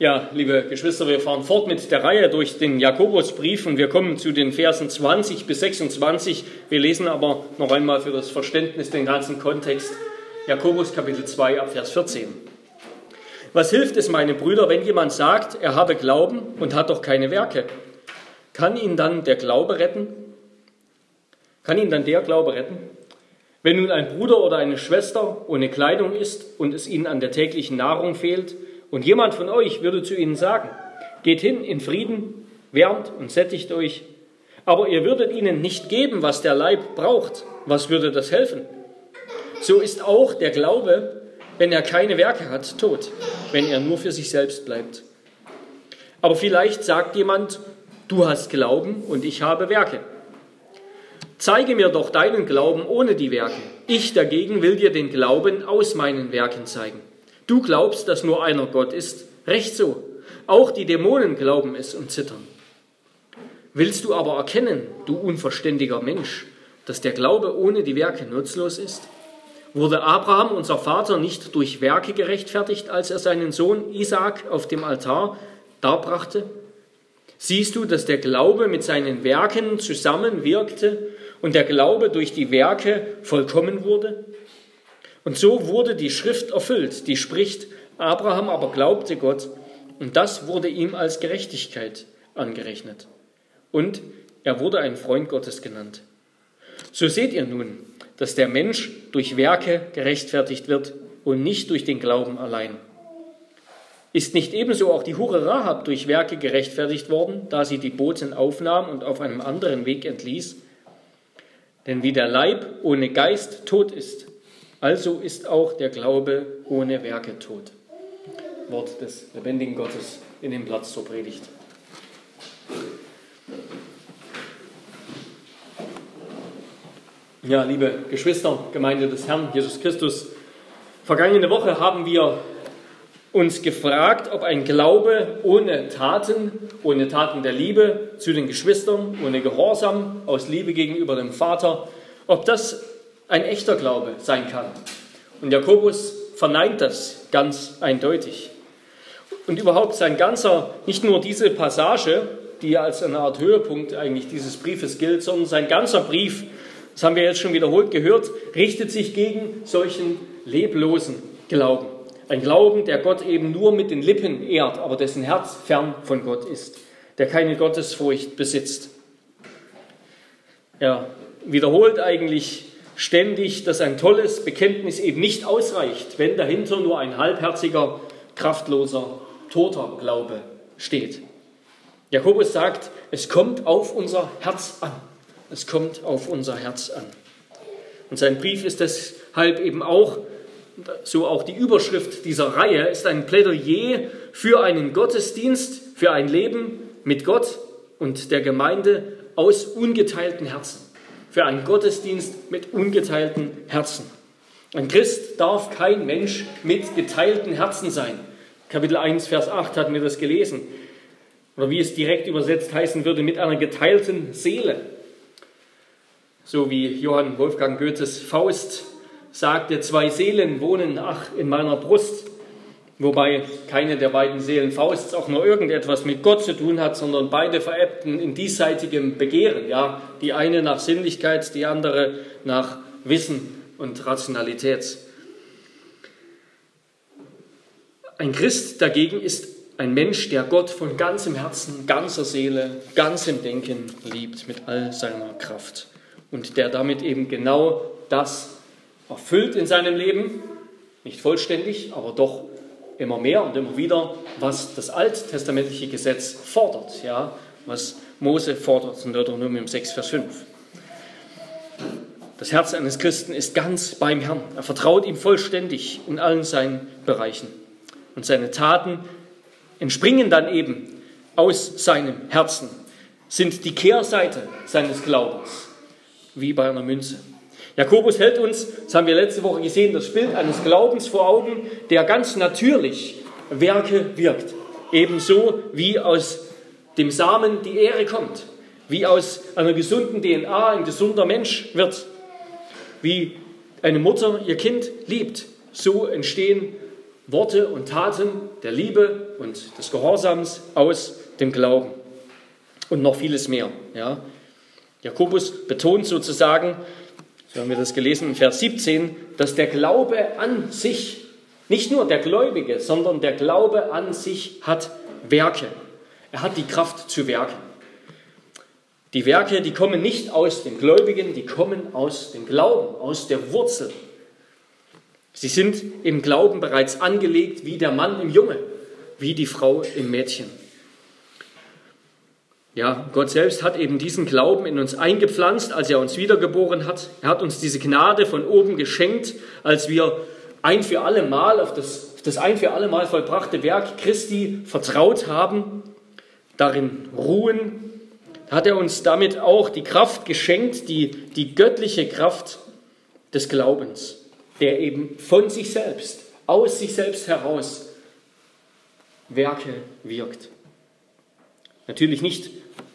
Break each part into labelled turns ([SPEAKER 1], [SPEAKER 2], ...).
[SPEAKER 1] Ja, liebe Geschwister, wir fahren fort mit der Reihe durch den Jakobusbrief und wir kommen zu den Versen 20 bis 26. Wir lesen aber noch einmal für das Verständnis den ganzen Kontext. Jakobus Kapitel 2 ab Vers 14. Was hilft es, meine Brüder, wenn jemand sagt, er habe Glauben und hat doch keine Werke? Kann ihn dann der Glaube retten? Kann ihn dann der Glaube retten? Wenn nun ein Bruder oder eine Schwester ohne Kleidung ist und es ihnen an der täglichen Nahrung fehlt, und jemand von euch würde zu ihnen sagen, geht hin in Frieden, wärmt und sättigt euch, aber ihr würdet ihnen nicht geben, was der Leib braucht, was würde das helfen? So ist auch der Glaube, wenn er keine Werke hat, tot, wenn er nur für sich selbst bleibt. Aber vielleicht sagt jemand, du hast Glauben und ich habe Werke. Zeige mir doch deinen Glauben ohne die Werke. Ich dagegen will dir den Glauben aus meinen Werken zeigen. Du glaubst, dass nur einer Gott ist? Recht so. Auch die Dämonen glauben es und zittern. Willst du aber erkennen, du unverständiger Mensch, dass der Glaube ohne die Werke nutzlos ist? Wurde Abraham, unser Vater, nicht durch Werke gerechtfertigt, als er seinen Sohn Isaak auf dem Altar darbrachte? Siehst du, dass der Glaube mit seinen Werken zusammenwirkte und der Glaube durch die Werke vollkommen wurde? Und so wurde die Schrift erfüllt, die spricht, Abraham aber glaubte Gott und das wurde ihm als Gerechtigkeit angerechnet. Und er wurde ein Freund Gottes genannt. So seht ihr nun, dass der Mensch durch Werke gerechtfertigt wird und nicht durch den Glauben allein. Ist nicht ebenso auch die Hure Rahab durch Werke gerechtfertigt worden, da sie die Boten aufnahm und auf einem anderen Weg entließ? Denn wie der Leib ohne Geist tot ist, also ist auch der Glaube ohne Werke tot. Wort des lebendigen Gottes in dem Platz zur Predigt. Ja, liebe Geschwister, Gemeinde des Herrn Jesus Christus, vergangene Woche haben wir uns gefragt, ob ein Glaube ohne Taten, ohne Taten der Liebe zu den Geschwistern, ohne Gehorsam aus Liebe gegenüber dem Vater, ob das ein echter Glaube sein kann. Und Jakobus verneint das ganz eindeutig. Und überhaupt sein ganzer, nicht nur diese Passage, die als eine Art Höhepunkt eigentlich dieses Briefes gilt, sondern sein ganzer Brief, das haben wir jetzt schon wiederholt gehört, richtet sich gegen solchen leblosen Glauben. Ein Glauben, der Gott eben nur mit den Lippen ehrt, aber dessen Herz fern von Gott ist, der keine Gottesfurcht besitzt. Er wiederholt eigentlich ständig, dass ein tolles Bekenntnis eben nicht ausreicht, wenn dahinter nur ein halbherziger, kraftloser, toter Glaube steht. Jakobus sagt, es kommt auf unser Herz an. Es kommt auf unser Herz an. Und sein Brief ist deshalb eben auch, so auch die Überschrift dieser Reihe, ist ein Plädoyer für einen Gottesdienst, für ein Leben mit Gott und der Gemeinde aus ungeteilten Herzen für einen Gottesdienst mit ungeteilten Herzen. Ein Christ darf kein Mensch mit geteilten Herzen sein. Kapitel 1, Vers 8 hatten wir das gelesen. Oder wie es direkt übersetzt heißen würde, mit einer geteilten Seele. So wie Johann Wolfgang Goethes Faust sagte, zwei Seelen wohnen, ach, in meiner Brust. Wobei keine der beiden Seelen Fausts auch nur irgendetwas mit Gott zu tun hat, sondern beide verebbten in diesseitigem Begehren. Ja, die eine nach Sinnlichkeit, die andere nach Wissen und Rationalität. Ein Christ dagegen ist ein Mensch, der Gott von ganzem Herzen, ganzer Seele, ganzem Denken liebt, mit all seiner Kraft. Und der damit eben genau das erfüllt in seinem Leben, nicht vollständig, aber doch immer mehr und immer wieder, was das alttestamentliche Gesetz fordert, ja, was Mose fordert in Deuteronomium 6, Vers 5. Das Herz eines Christen ist ganz beim Herrn. Er vertraut ihm vollständig in allen seinen Bereichen. Und seine Taten entspringen dann eben aus seinem Herzen, sind die Kehrseite seines Glaubens, wie bei einer Münze. Jakobus hält uns, das haben wir letzte Woche gesehen, das Bild eines Glaubens vor Augen, der ganz natürlich Werke wirkt. Ebenso wie aus dem Samen die Ehre kommt, wie aus einer gesunden DNA ein gesunder Mensch wird, wie eine Mutter ihr Kind liebt. So entstehen Worte und Taten der Liebe und des Gehorsams aus dem Glauben. Und noch vieles mehr. Ja. Jakobus betont sozusagen, so haben wir das gelesen in Vers 17, dass der Glaube an sich, nicht nur der Gläubige, sondern der Glaube an sich hat Werke. Er hat die Kraft zu werken. Die Werke, die kommen nicht aus dem Gläubigen, die kommen aus dem Glauben, aus der Wurzel. Sie sind im Glauben bereits angelegt wie der Mann im Junge, wie die Frau im Mädchen. Ja, Gott selbst hat eben diesen Glauben in uns eingepflanzt, als er uns wiedergeboren hat. Er hat uns diese Gnade von oben geschenkt, als wir ein für alle Mal auf das, das ein für alle Mal vollbrachte Werk Christi vertraut haben, darin ruhen, hat er uns damit auch die Kraft geschenkt, die, die göttliche Kraft des Glaubens, der eben von sich selbst, aus sich selbst heraus Werke wirkt. Natürlich nicht,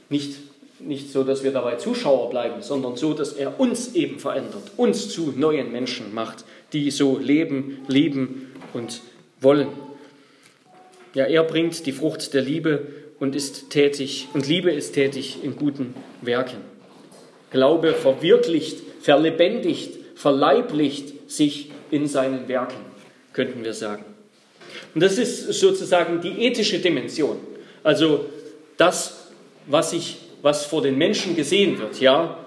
[SPEAKER 1] nicht, nicht so, dass wir dabei Zuschauer bleiben, sondern so, dass er uns eben verändert, uns zu neuen Menschen macht, die so leben, lieben und wollen. Ja, er bringt die Frucht der Liebe und ist tätig und Liebe ist tätig in guten Werken. Glaube verwirklicht, verlebendigt, verleiblicht sich in seinen Werken, könnten wir sagen. Und das ist sozusagen die ethische Dimension. Also das, was, ich, was vor den Menschen gesehen wird, ja,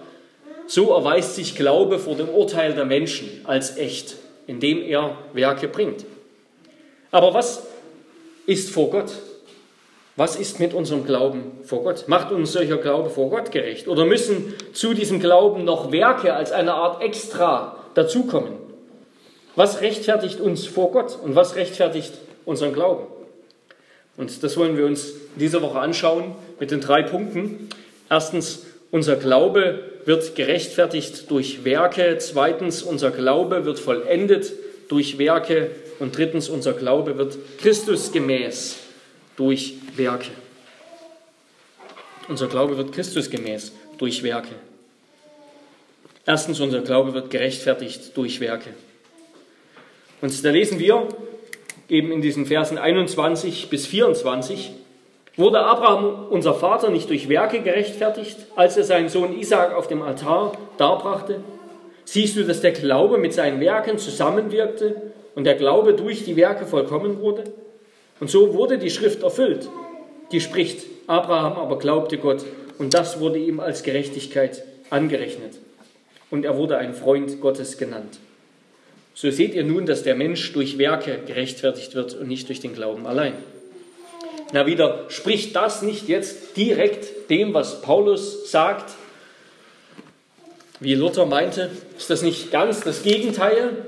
[SPEAKER 1] so erweist sich Glaube vor dem Urteil der Menschen als echt, indem er Werke bringt. Aber was ist vor Gott? Was ist mit unserem Glauben vor Gott? Macht uns solcher Glaube vor Gott gerecht? Oder müssen zu diesem Glauben noch Werke als eine Art Extra dazukommen? Was rechtfertigt uns vor Gott und was rechtfertigt unseren Glauben? Und das wollen wir uns diese Woche anschauen mit den drei Punkten. Erstens, unser Glaube wird gerechtfertigt durch Werke. Zweitens, unser Glaube wird vollendet durch Werke. Und drittens, unser Glaube wird Christusgemäß durch Werke. Unser Glaube wird Christusgemäß durch Werke. Erstens, unser Glaube wird gerechtfertigt durch Werke. Und da lesen wir eben in diesen Versen 21 bis 24, wurde Abraham, unser Vater, nicht durch Werke gerechtfertigt, als er seinen Sohn Isaac auf dem Altar darbrachte? Siehst du, dass der Glaube mit seinen Werken zusammenwirkte und der Glaube durch die Werke vollkommen wurde? Und so wurde die Schrift erfüllt, die spricht, Abraham aber glaubte Gott und das wurde ihm als Gerechtigkeit angerechnet. Und er wurde ein Freund Gottes genannt. So seht ihr nun, dass der Mensch durch Werke gerechtfertigt wird und nicht durch den Glauben allein. Na wieder, spricht das nicht jetzt direkt dem, was Paulus sagt? Wie Luther meinte, ist das nicht ganz das Gegenteil,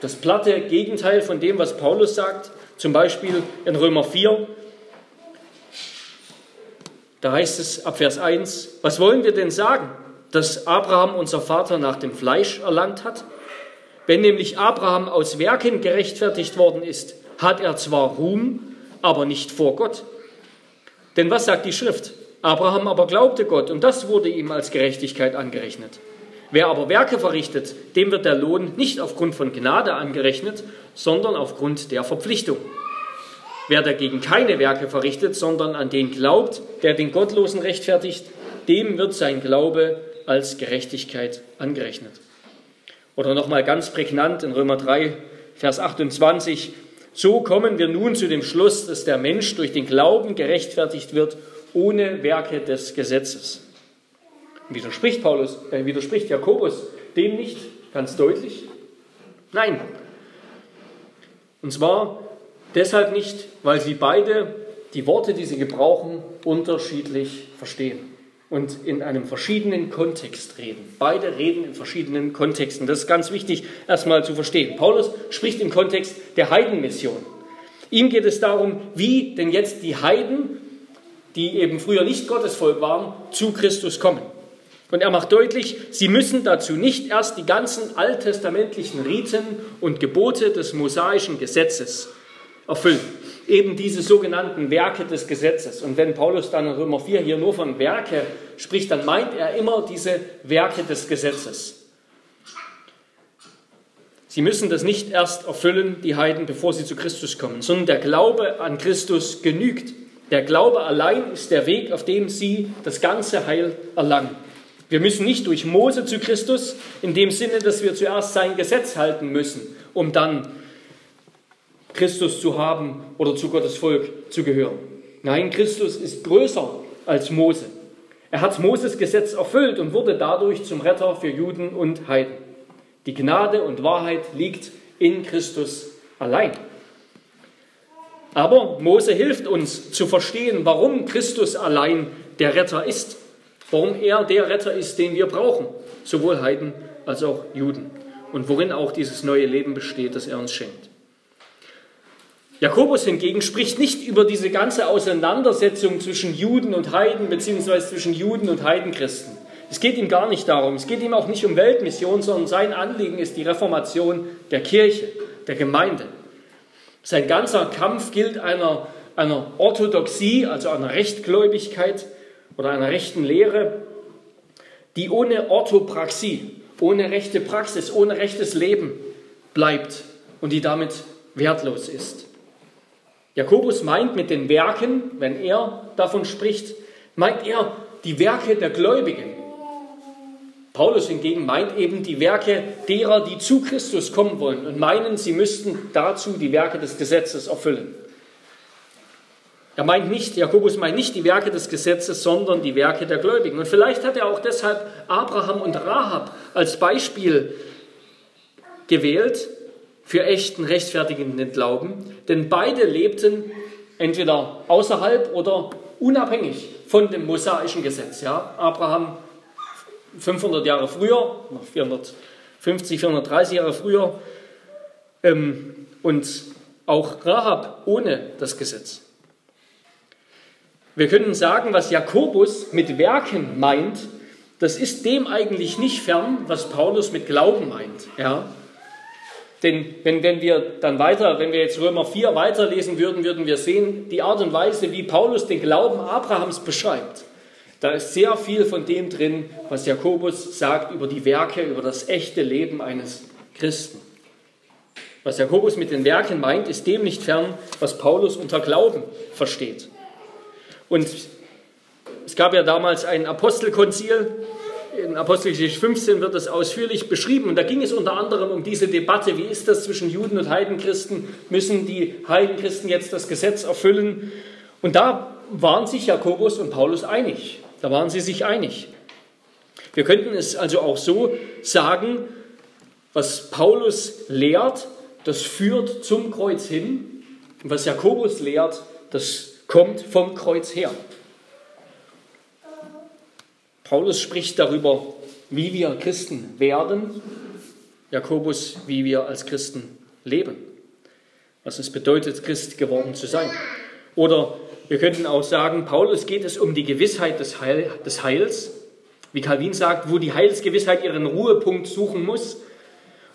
[SPEAKER 1] das platte Gegenteil von dem, was Paulus sagt? Zum Beispiel in Römer 4, da heißt es ab Vers 1, was wollen wir denn sagen, dass Abraham unser Vater nach dem Fleisch erlangt hat? Wenn nämlich Abraham aus Werken gerechtfertigt worden ist, hat er zwar Ruhm, aber nicht vor Gott. Denn was sagt die Schrift? Abraham aber glaubte Gott und das wurde ihm als Gerechtigkeit angerechnet. Wer aber Werke verrichtet, dem wird der Lohn nicht aufgrund von Gnade angerechnet, sondern aufgrund der Verpflichtung. Wer dagegen keine Werke verrichtet, sondern an den glaubt, der den Gottlosen rechtfertigt, dem wird sein Glaube als Gerechtigkeit angerechnet. Oder nochmal ganz prägnant in Römer 3, Vers 28. So kommen wir nun zu dem Schluss, dass der Mensch durch den Glauben gerechtfertigt wird, ohne Werke des Gesetzes. Widerspricht Paulus, äh, widerspricht Jakobus dem nicht ganz deutlich? Nein. Und zwar deshalb nicht, weil sie beide die Worte, die sie gebrauchen, unterschiedlich verstehen und in einem verschiedenen Kontext reden. Beide reden in verschiedenen Kontexten. Das ist ganz wichtig erstmal zu verstehen. Paulus spricht im Kontext der Heidenmission. Ihm geht es darum, wie denn jetzt die Heiden, die eben früher nicht Gottesvolk waren, zu Christus kommen. Und er macht deutlich, sie müssen dazu nicht erst die ganzen alttestamentlichen Riten und Gebote des mosaischen Gesetzes erfüllen. Eben diese sogenannten Werke des Gesetzes. Und wenn Paulus dann in Römer 4 hier nur von Werke spricht, dann meint er immer diese Werke des Gesetzes. Sie müssen das nicht erst erfüllen, die Heiden, bevor sie zu Christus kommen, sondern der Glaube an Christus genügt. Der Glaube allein ist der Weg, auf dem sie das ganze Heil erlangen. Wir müssen nicht durch Mose zu Christus, in dem Sinne, dass wir zuerst sein Gesetz halten müssen, um dann Christus zu haben oder zu Gottes Volk zu gehören. Nein, Christus ist größer als Mose. Er hat Moses Gesetz erfüllt und wurde dadurch zum Retter für Juden und Heiden. Die Gnade und Wahrheit liegt in Christus allein. Aber Mose hilft uns zu verstehen, warum Christus allein der Retter ist, warum er der Retter ist, den wir brauchen, sowohl Heiden als auch Juden, und worin auch dieses neue Leben besteht, das er uns schenkt. Jakobus hingegen spricht nicht über diese ganze Auseinandersetzung zwischen Juden und Heiden, beziehungsweise zwischen Juden und Heidenchristen. Es geht ihm gar nicht darum. Es geht ihm auch nicht um Weltmission, sondern sein Anliegen ist die Reformation der Kirche, der Gemeinde. Sein ganzer Kampf gilt einer, einer Orthodoxie, also einer Rechtgläubigkeit oder einer rechten Lehre, die ohne Orthopraxie, ohne rechte Praxis, ohne rechtes Leben bleibt und die damit wertlos ist. Jakobus meint mit den Werken, wenn er davon spricht, meint er die Werke der Gläubigen, Paulus hingegen meint eben die Werke derer, die zu Christus kommen wollen und meinen, sie müssten dazu die Werke des Gesetzes erfüllen. Er meint nicht, Jakobus meint nicht die Werke des Gesetzes, sondern die Werke der Gläubigen. Und vielleicht hat er auch deshalb Abraham und Rahab als Beispiel gewählt für echten, rechtfertigenden Glauben, denn beide lebten entweder außerhalb oder unabhängig von dem mosaischen Gesetz. Ja? Abraham 500 Jahre früher, 450, 430 Jahre früher, ähm, und auch Rahab ohne das Gesetz. Wir können sagen, was Jakobus mit Werken meint, das ist dem eigentlich nicht fern, was Paulus mit Glauben meint. Ja? Denn wenn, wenn wir dann weiter, wenn wir jetzt Römer 4 weiterlesen würden, würden wir sehen, die Art und Weise, wie Paulus den Glauben Abrahams beschreibt. Da ist sehr viel von dem drin, was Jakobus sagt über die Werke, über das echte Leben eines Christen. Was Jakobus mit den Werken meint, ist dem nicht fern, was Paulus unter Glauben versteht. Und es gab ja damals ein Apostelkonzil, in Apostelgeschichte 15 wird das ausführlich beschrieben und da ging es unter anderem um diese Debatte, wie ist das zwischen Juden und Heidenchristen, müssen die Heidenchristen jetzt das Gesetz erfüllen? Und da waren sich Jakobus und Paulus einig. Da waren sie sich einig. Wir könnten es also auch so sagen, was Paulus lehrt, das führt zum Kreuz hin. Und was Jakobus lehrt, das kommt vom Kreuz her. Paulus spricht darüber, wie wir Christen werden, Jakobus, wie wir als Christen leben, was es bedeutet, Christ geworden zu sein. Oder wir könnten auch sagen, Paulus geht es um die Gewissheit des, Heil, des Heils, wie Calvin sagt, wo die Heilsgewissheit ihren Ruhepunkt suchen muss.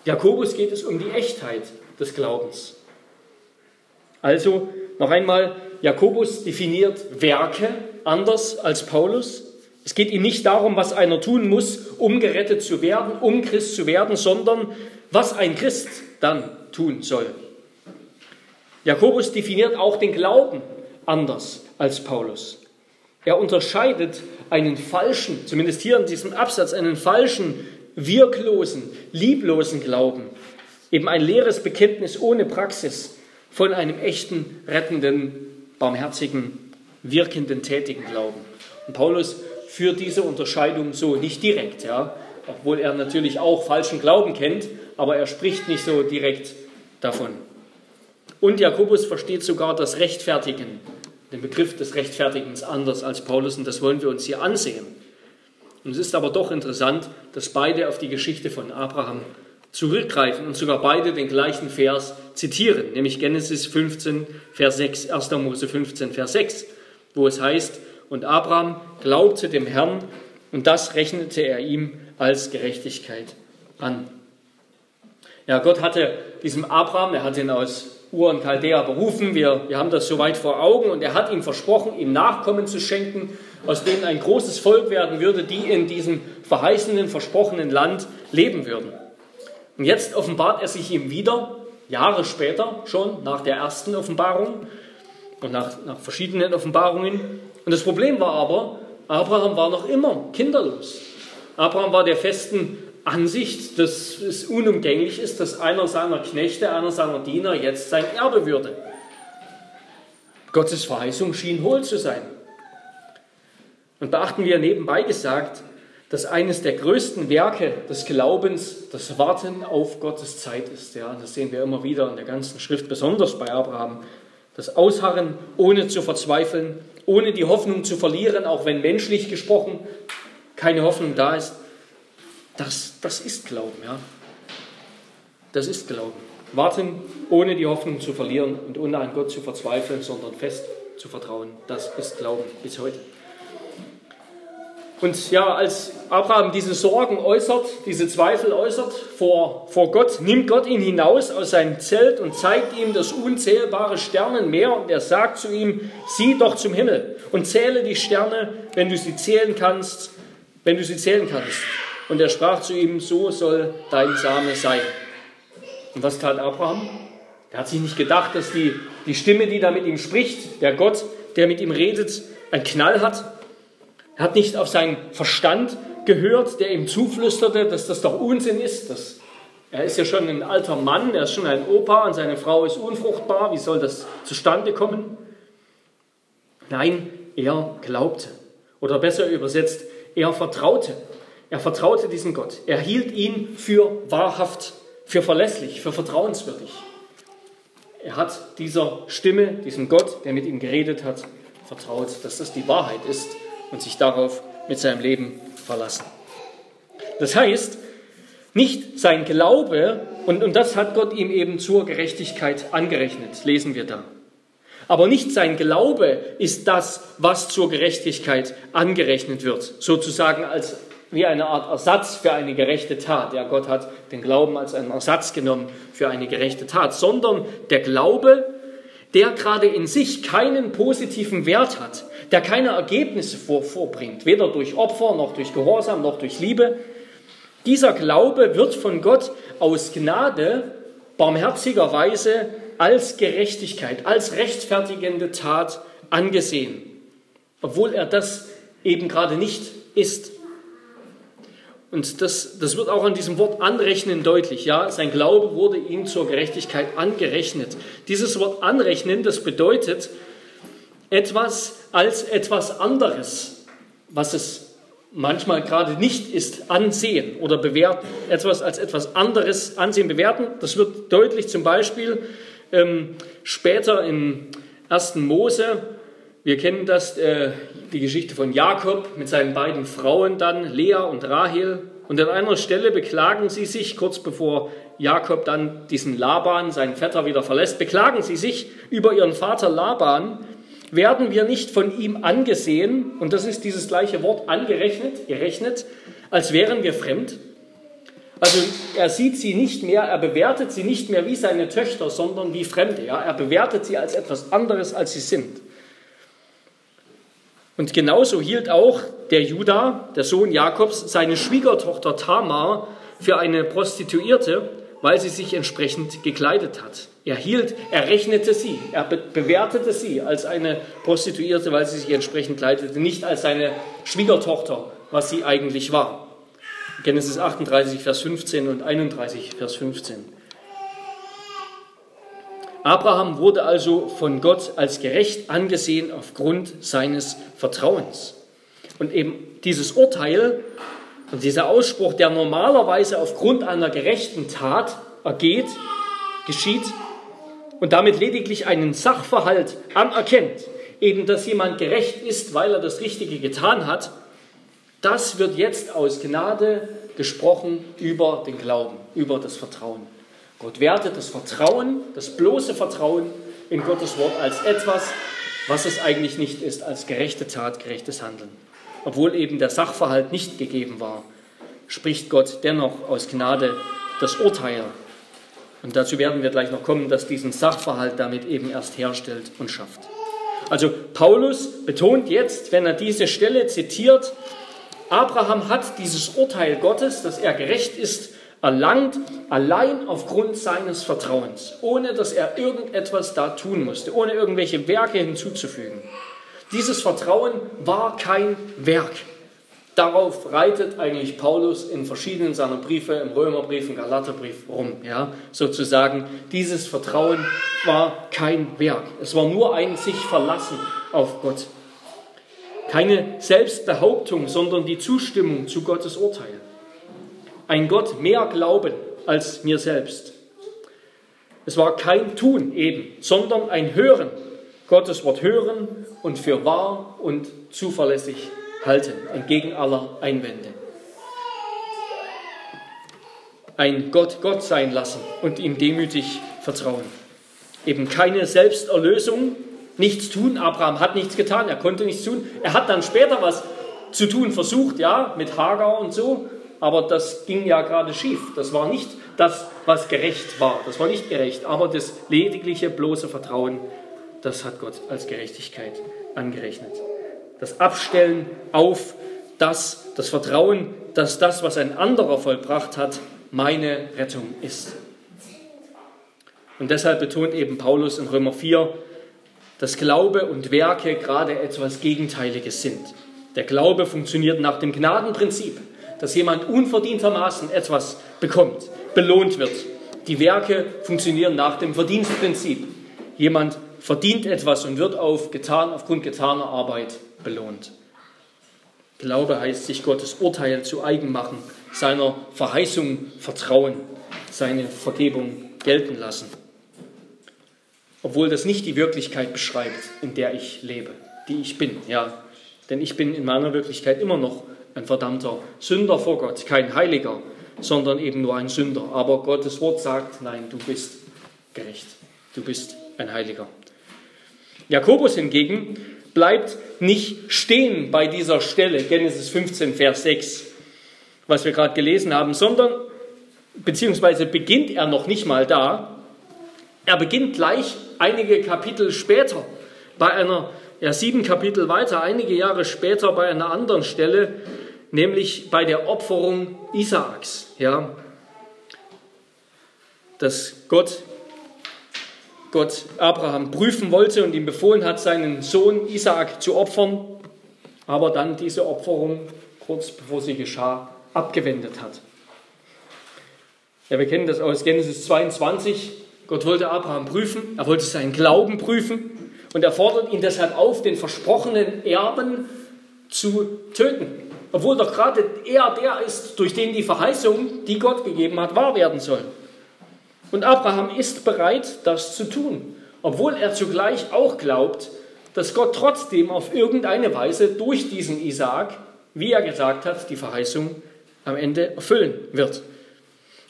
[SPEAKER 1] Jakobus geht es um die Echtheit des Glaubens. Also noch einmal, Jakobus definiert Werke anders als Paulus. Es geht ihm nicht darum, was einer tun muss, um gerettet zu werden, um Christ zu werden, sondern was ein Christ dann tun soll. Jakobus definiert auch den Glauben anders als Paulus. Er unterscheidet einen falschen, zumindest hier in diesem Absatz, einen falschen, wirklosen, lieblosen Glauben, eben ein leeres Bekenntnis ohne Praxis, von einem echten, rettenden, barmherzigen, wirkenden, tätigen Glauben. Und Paulus führt diese Unterscheidung so nicht direkt, ja, obwohl er natürlich auch falschen Glauben kennt, aber er spricht nicht so direkt davon. Und Jakobus versteht sogar das Rechtfertigen den Begriff des Rechtfertigens anders als Paulus und das wollen wir uns hier ansehen. Und es ist aber doch interessant, dass beide auf die Geschichte von Abraham zurückgreifen und sogar beide den gleichen Vers zitieren, nämlich Genesis 15, Vers 6, 1. Mose 15, Vers 6, wo es heißt, und Abraham glaubte dem Herrn und das rechnete er ihm als Gerechtigkeit an. Ja, Gott hatte diesem Abraham, er hat ihn aus Ur und Chaldea berufen. Wir, wir haben das soweit vor Augen und er hat ihm versprochen, ihm Nachkommen zu schenken, aus denen ein großes Volk werden würde, die in diesem verheißenen, versprochenen Land leben würden. Und jetzt offenbart er sich ihm wieder, Jahre später schon, nach der ersten Offenbarung und nach, nach verschiedenen Offenbarungen. Und das Problem war aber, Abraham war noch immer kinderlos. Abraham war der festen Ansicht, dass es unumgänglich ist, dass einer seiner Knechte, einer seiner Diener jetzt sein Erbe würde. Gottes Verheißung schien hohl zu sein. Und beachten wir nebenbei gesagt, dass eines der größten Werke des Glaubens das Warten auf Gottes Zeit ist. Ja, das sehen wir immer wieder in der ganzen Schrift, besonders bei Abraham. Das Ausharren, ohne zu verzweifeln, ohne die Hoffnung zu verlieren, auch wenn menschlich gesprochen keine Hoffnung da ist. Das, das ist Glauben, ja. Das ist Glauben. Warten, ohne die Hoffnung zu verlieren und ohne an Gott zu verzweifeln, sondern fest zu vertrauen. Das ist Glauben bis heute. Und ja, als Abraham diese Sorgen äußert, diese Zweifel äußert vor, vor Gott, nimmt Gott ihn hinaus aus seinem Zelt und zeigt ihm das unzählbare Sternenmeer und er sagt zu ihm, sieh doch zum Himmel und zähle die Sterne, wenn du sie zählen kannst, wenn du sie zählen kannst. Und er sprach zu ihm, so soll dein Same sein. Und was tat Abraham? Er hat sich nicht gedacht, dass die, die Stimme, die da mit ihm spricht, der Gott, der mit ihm redet, einen Knall hat, er hat nicht auf seinen Verstand gehört, der ihm zuflüsterte, dass das doch Unsinn ist. Dass, er ist ja schon ein alter Mann, er ist schon ein Opa und seine Frau ist unfruchtbar. Wie soll das zustande kommen? Nein, er glaubte. Oder besser übersetzt, er vertraute. Er vertraute diesem Gott. Er hielt ihn für wahrhaft, für verlässlich, für vertrauenswürdig. Er hat dieser Stimme, diesem Gott, der mit ihm geredet hat, vertraut, dass das die Wahrheit ist und sich darauf mit seinem Leben verlassen. Das heißt, nicht sein Glaube, und, und das hat Gott ihm eben zur Gerechtigkeit angerechnet, lesen wir da. Aber nicht sein Glaube ist das, was zur Gerechtigkeit angerechnet wird, sozusagen als wie eine Art Ersatz für eine gerechte Tat. Ja, Gott hat den Glauben als einen Ersatz genommen für eine gerechte Tat, sondern der Glaube, der gerade in sich keinen positiven Wert hat, der keine Ergebnisse vor, vorbringt, weder durch Opfer noch durch Gehorsam noch durch Liebe. Dieser Glaube wird von Gott aus Gnade barmherzigerweise als Gerechtigkeit, als rechtfertigende Tat angesehen, obwohl er das eben gerade nicht ist. Und das, das wird auch an diesem Wort anrechnen deutlich. Ja, sein Glaube wurde ihm zur Gerechtigkeit angerechnet. Dieses Wort anrechnen, das bedeutet, etwas als etwas anderes, was es manchmal gerade nicht ist, ansehen oder bewerten. Etwas als etwas anderes ansehen, bewerten. Das wird deutlich zum Beispiel ähm, später im 1. Mose. Wir kennen das, äh, die Geschichte von Jakob mit seinen beiden Frauen dann, Lea und Rahel. Und an einer Stelle beklagen sie sich, kurz bevor Jakob dann diesen Laban, seinen Vetter, wieder verlässt, beklagen sie sich über ihren Vater Laban, werden wir nicht von ihm angesehen, und das ist dieses gleiche Wort angerechnet, gerechnet, als wären wir fremd. Also er sieht sie nicht mehr, er bewertet sie nicht mehr wie seine Töchter, sondern wie Fremde. Ja? Er bewertet sie als etwas anderes, als sie sind. Und genauso hielt auch der Judah, der Sohn Jakobs, seine Schwiegertochter Tamar für eine Prostituierte, weil sie sich entsprechend gekleidet hat. Er hielt, er rechnete sie, er be bewertete sie als eine Prostituierte, weil sie sich entsprechend kleidete, nicht als seine Schwiegertochter, was sie eigentlich war. Genesis 38, Vers 15 und 31, Vers 15. Abraham wurde also von Gott als gerecht angesehen aufgrund seines Vertrauens. Und eben dieses Urteil und dieser Ausspruch, der normalerweise aufgrund einer gerechten Tat ergeht, geschieht und damit lediglich einen Sachverhalt anerkennt, eben dass jemand gerecht ist, weil er das Richtige getan hat, das wird jetzt aus Gnade gesprochen über den Glauben, über das Vertrauen. Gott wertet das Vertrauen, das bloße Vertrauen in Gottes Wort als etwas, was es eigentlich nicht ist, als gerechte Tat, gerechtes Handeln. Obwohl eben der Sachverhalt nicht gegeben war, spricht Gott dennoch aus Gnade das Urteil und dazu werden wir gleich noch kommen, dass diesen Sachverhalt damit eben erst herstellt und schafft. Also Paulus betont jetzt, wenn er diese Stelle zitiert, Abraham hat dieses Urteil Gottes, dass er gerecht ist, erlangt allein aufgrund seines Vertrauens, ohne dass er irgendetwas da tun musste, ohne irgendwelche Werke hinzuzufügen. Dieses Vertrauen war kein Werk. Darauf reitet eigentlich Paulus in verschiedenen seiner Briefe, im Römerbrief, im Galaterbrief rum. Ja, sozusagen, dieses Vertrauen war kein Werk. Es war nur ein sich verlassen auf Gott. Keine Selbstbehauptung, sondern die Zustimmung zu Gottes Urteil. Ein Gott mehr glauben als mir selbst. Es war kein Tun eben, sondern ein Hören. Gottes Wort hören und für wahr und zuverlässig halten, entgegen aller Einwände. Ein Gott Gott sein lassen und ihm demütig vertrauen. Eben keine Selbsterlösung, nichts tun. Abraham hat nichts getan, er konnte nichts tun. Er hat dann später was zu tun versucht, ja, mit Hagar und so, aber das ging ja gerade schief. Das war nicht das, was gerecht war. Das war nicht gerecht, aber das ledigliche bloße Vertrauen, das hat Gott als Gerechtigkeit angerechnet das Abstellen auf das, das Vertrauen, dass das, was ein anderer vollbracht hat, meine Rettung ist. Und deshalb betont eben Paulus in Römer 4, dass Glaube und Werke gerade etwas Gegenteiliges sind. Der Glaube funktioniert nach dem Gnadenprinzip, dass jemand unverdientermaßen etwas bekommt, belohnt wird. Die Werke funktionieren nach dem Verdienstprinzip. Jemand verdient etwas und wird auf getan, aufgrund getaner Arbeit belohnt. Glaube heißt sich Gottes Urteil zu eigen machen, seiner Verheißung vertrauen, seine Vergebung gelten lassen. Obwohl das nicht die Wirklichkeit beschreibt, in der ich lebe, die ich bin, ja. Denn ich bin in meiner Wirklichkeit immer noch ein verdammter Sünder vor Gott, kein Heiliger, sondern eben nur ein Sünder. Aber Gottes Wort sagt, nein, du bist gerecht, du bist ein Heiliger. Jakobus hingegen bleibt nicht stehen bei dieser Stelle, Genesis 15, Vers 6, was wir gerade gelesen haben, sondern, beziehungsweise beginnt er noch nicht mal da, er beginnt gleich einige Kapitel später, bei einer, ja sieben Kapitel weiter, einige Jahre später bei einer anderen Stelle, nämlich bei der Opferung Isaaks, ja, dass Gott Gott Abraham prüfen wollte und ihm befohlen hat, seinen Sohn Isaak zu opfern, aber dann diese Opferung kurz bevor sie geschah, abgewendet hat. Ja, wir kennen das aus Genesis 22. Gott wollte Abraham prüfen, er wollte seinen Glauben prüfen und er fordert ihn deshalb auf, den versprochenen Erben zu töten. Obwohl doch gerade er der ist, durch den die Verheißung, die Gott gegeben hat, wahr werden soll. Und Abraham ist bereit, das zu tun, obwohl er zugleich auch glaubt, dass Gott trotzdem auf irgendeine Weise durch diesen Isaak, wie er gesagt hat, die Verheißung am Ende erfüllen wird.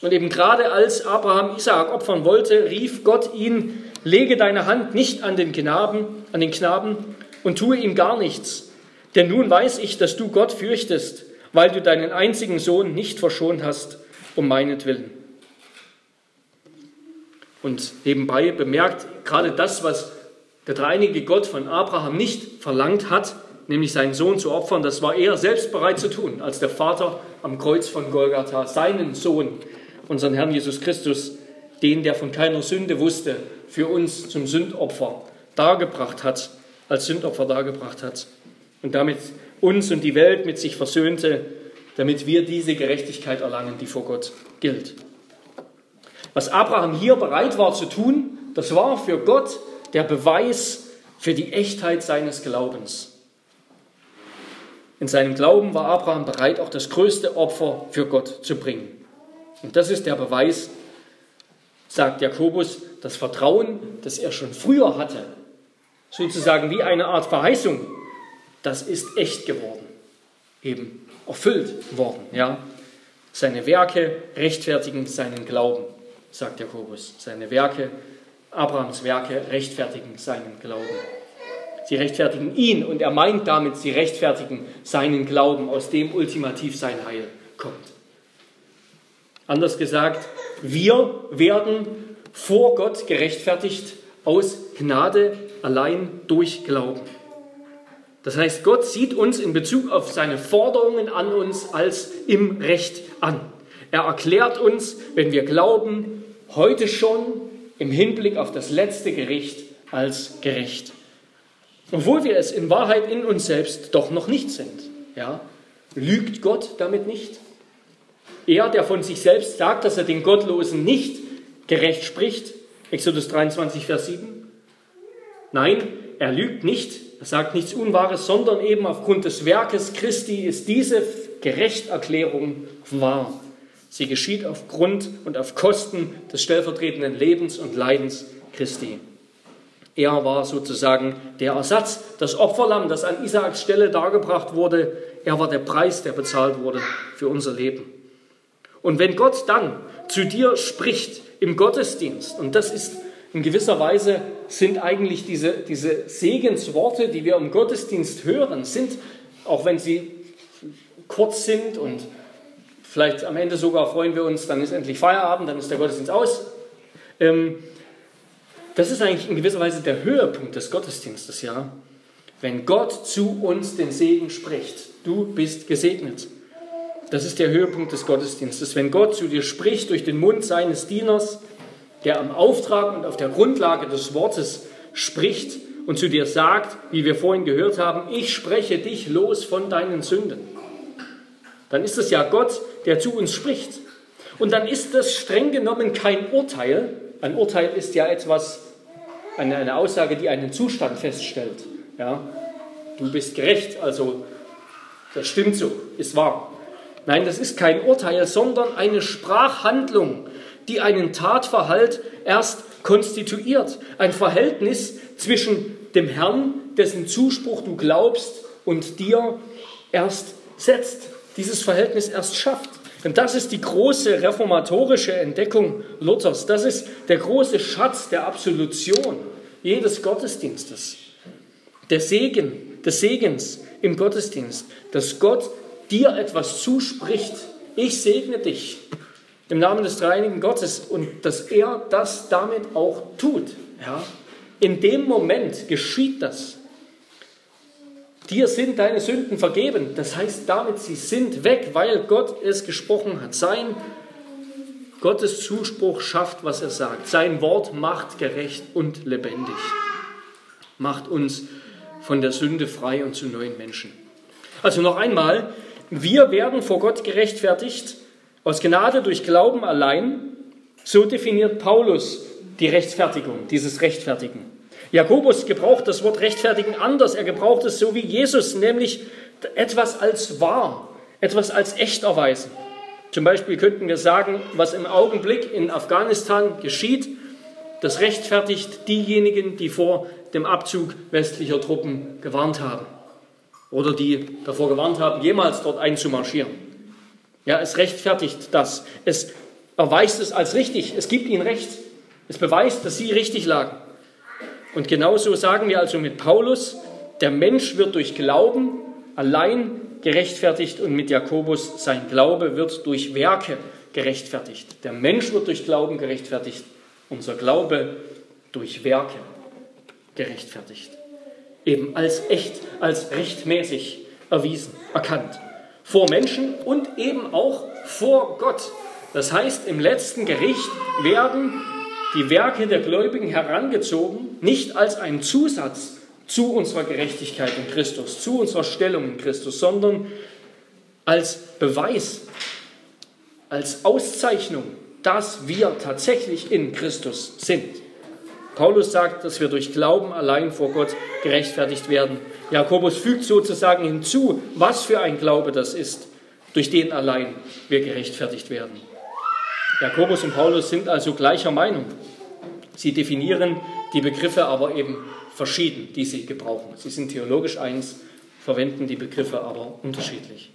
[SPEAKER 1] Und eben gerade als Abraham Isaak opfern wollte, rief Gott ihn, lege deine Hand nicht an den Knaben, an den Knaben und tue ihm gar nichts. Denn nun weiß ich, dass du Gott fürchtest, weil du deinen einzigen Sohn nicht verschont hast, um meinetwillen. Und nebenbei bemerkt, gerade das, was der dreieinige Gott von Abraham nicht verlangt hat, nämlich seinen Sohn zu opfern, das war er selbst bereit zu tun, als der Vater am Kreuz von Golgatha seinen Sohn, unseren Herrn Jesus Christus, den, der von keiner Sünde wusste, für uns zum Sündopfer dargebracht hat, als Sündopfer dargebracht hat und damit uns und die Welt mit sich versöhnte, damit wir diese Gerechtigkeit erlangen, die vor Gott gilt. Was Abraham hier bereit war zu tun, das war für Gott der Beweis für die Echtheit seines Glaubens. In seinem Glauben war Abraham bereit, auch das größte Opfer für Gott zu bringen. Und das ist der Beweis, sagt Jakobus, das Vertrauen, das er schon früher hatte, sozusagen wie eine Art Verheißung, das ist echt geworden, eben erfüllt worden. Ja? Seine Werke rechtfertigen seinen Glauben sagt Jakobus. Seine Werke, Abrahams Werke, rechtfertigen seinen Glauben. Sie rechtfertigen ihn und er meint damit, sie rechtfertigen seinen Glauben, aus dem ultimativ sein Heil kommt. Anders gesagt, wir werden vor Gott gerechtfertigt aus Gnade allein durch Glauben. Das heißt, Gott sieht uns in Bezug auf seine Forderungen an uns als im Recht an. Er erklärt uns, wenn wir glauben, heute schon im Hinblick auf das letzte Gericht als gerecht. Obwohl wir es in Wahrheit in uns selbst doch noch nicht sind. Ja? Lügt Gott damit nicht? Er, der von sich selbst sagt, dass er den Gottlosen nicht gerecht spricht, Exodus 23, Vers 7. Nein, er lügt nicht, er sagt nichts Unwahres, sondern eben aufgrund des Werkes Christi ist diese Gerechterklärung wahr. Sie geschieht aufgrund und auf Kosten des stellvertretenden Lebens und Leidens Christi. Er war sozusagen der Ersatz, das Opferlamm, das an Isaaks Stelle dargebracht wurde. Er war der Preis, der bezahlt wurde für unser Leben. Und wenn Gott dann zu dir spricht im Gottesdienst, und das ist in gewisser Weise sind eigentlich diese, diese Segensworte, die wir im Gottesdienst hören, sind, auch wenn sie kurz sind und vielleicht am Ende sogar freuen wir uns, dann ist endlich Feierabend, dann ist der Gottesdienst aus. Ähm, das ist eigentlich in gewisser Weise der Höhepunkt des Gottesdienstes, ja. Wenn Gott zu uns den Segen spricht, du bist gesegnet. Das ist der Höhepunkt des Gottesdienstes. Wenn Gott zu dir spricht durch den Mund seines Dieners, der am Auftrag und auf der Grundlage des Wortes spricht und zu dir sagt, wie wir vorhin gehört haben, ich spreche dich los von deinen Sünden. Dann ist es ja Gott, der zu uns spricht. Und dann ist das streng genommen kein Urteil. Ein Urteil ist ja etwas, eine, eine Aussage, die einen Zustand feststellt. Ja? Du bist gerecht, also das stimmt so, ist wahr. Nein, das ist kein Urteil, sondern eine Sprachhandlung, die einen Tatverhalt erst konstituiert. Ein Verhältnis zwischen dem Herrn, dessen Zuspruch du glaubst, und dir erst setzt. Dieses Verhältnis erst schafft. Und das ist die große reformatorische Entdeckung Luthers. Das ist der große Schatz der Absolution jedes Gottesdienstes. Der Segen, des Segens im Gottesdienst, dass Gott dir etwas zuspricht. Ich segne dich im Namen des dreinigen Gottes und dass er das damit auch tut. Ja? In dem Moment geschieht das. Dir sind deine Sünden vergeben. Das heißt damit, sie sind weg, weil Gott es gesprochen hat. Sein Gottes Zuspruch schafft, was er sagt. Sein Wort macht gerecht und lebendig. Macht uns von der Sünde frei und zu neuen Menschen. Also noch einmal, wir werden vor Gott gerechtfertigt aus Gnade durch Glauben allein. So definiert Paulus die Rechtfertigung, dieses Rechtfertigen. Jakobus gebraucht das Wort rechtfertigen anders. Er gebraucht es so wie Jesus, nämlich etwas als wahr, etwas als echt erweisen. Zum Beispiel könnten wir sagen, was im Augenblick in Afghanistan geschieht, das rechtfertigt diejenigen, die vor dem Abzug westlicher Truppen gewarnt haben oder die davor gewarnt haben, jemals dort einzumarschieren. Ja, es rechtfertigt das. Es erweist es als richtig. Es gibt ihnen Recht. Es beweist, dass sie richtig lagen. Und genauso sagen wir also mit Paulus, der Mensch wird durch Glauben allein gerechtfertigt und mit Jakobus sein Glaube wird durch Werke gerechtfertigt. Der Mensch wird durch Glauben gerechtfertigt, unser Glaube durch Werke gerechtfertigt eben als echt, als rechtmäßig erwiesen, erkannt. Vor Menschen und eben auch vor Gott. Das heißt, im letzten Gericht werden die Werke der Gläubigen herangezogen, nicht als ein Zusatz zu unserer Gerechtigkeit in Christus, zu unserer Stellung in Christus, sondern als Beweis, als Auszeichnung, dass wir tatsächlich in Christus sind. Paulus sagt, dass wir durch Glauben allein vor Gott gerechtfertigt werden. Jakobus fügt sozusagen hinzu, was für ein Glaube das ist, durch den allein wir gerechtfertigt werden. Jakobus und Paulus sind also gleicher Meinung. Sie definieren die Begriffe aber eben verschieden, die sie gebrauchen. Sie sind theologisch eins, verwenden die Begriffe aber unterschiedlich.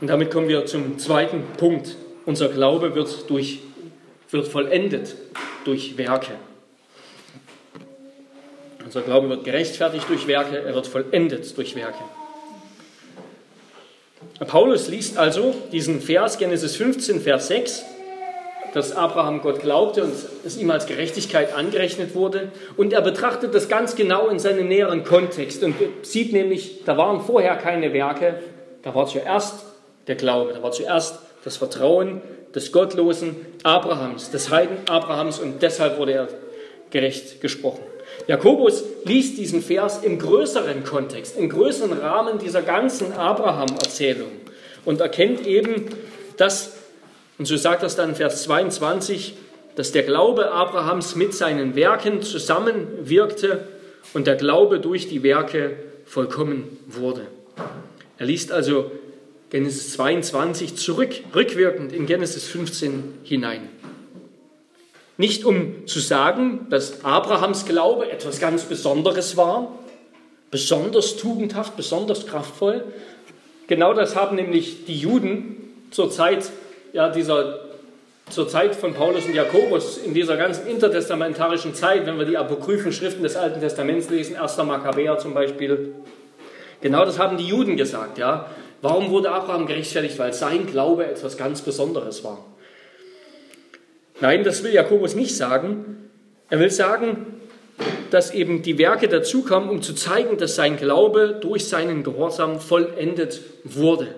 [SPEAKER 1] Und damit kommen wir zum zweiten Punkt. Unser Glaube wird, durch, wird vollendet durch Werke. Unser Glaube wird gerechtfertigt durch Werke, er wird vollendet durch Werke. Paulus liest also diesen Vers, Genesis 15, Vers 6, dass Abraham Gott glaubte und es ihm als Gerechtigkeit angerechnet wurde. Und er betrachtet das ganz genau in seinem näheren Kontext und sieht nämlich, da waren vorher keine Werke, da war zuerst der Glaube. Da war zuerst das Vertrauen des gottlosen Abrahams, des Heiden Abrahams und deshalb wurde er gerecht gesprochen. Jakobus liest diesen Vers im größeren Kontext, im größeren Rahmen dieser ganzen Abraham-Erzählung und erkennt eben, dass, und so sagt es dann in Vers 22, dass der Glaube Abrahams mit seinen Werken zusammenwirkte und der Glaube durch die Werke vollkommen wurde. Er liest also Genesis 22 zurück, rückwirkend in Genesis 15 hinein. Nicht um zu sagen, dass Abrahams Glaube etwas ganz Besonderes war, besonders tugendhaft, besonders kraftvoll. Genau das haben nämlich die Juden zur Zeit ja, dieser zur Zeit von Paulus und Jakobus, in dieser ganzen intertestamentarischen Zeit, wenn wir die apokryphen Schriften des Alten Testaments lesen, 1. Makkabäer zum Beispiel, genau das haben die Juden gesagt. Ja? Warum wurde Abraham gerechtfertigt? Weil sein Glaube etwas ganz Besonderes war. Nein, das will Jakobus nicht sagen. Er will sagen, dass eben die Werke dazukommen, um zu zeigen, dass sein Glaube durch seinen Gehorsam vollendet wurde.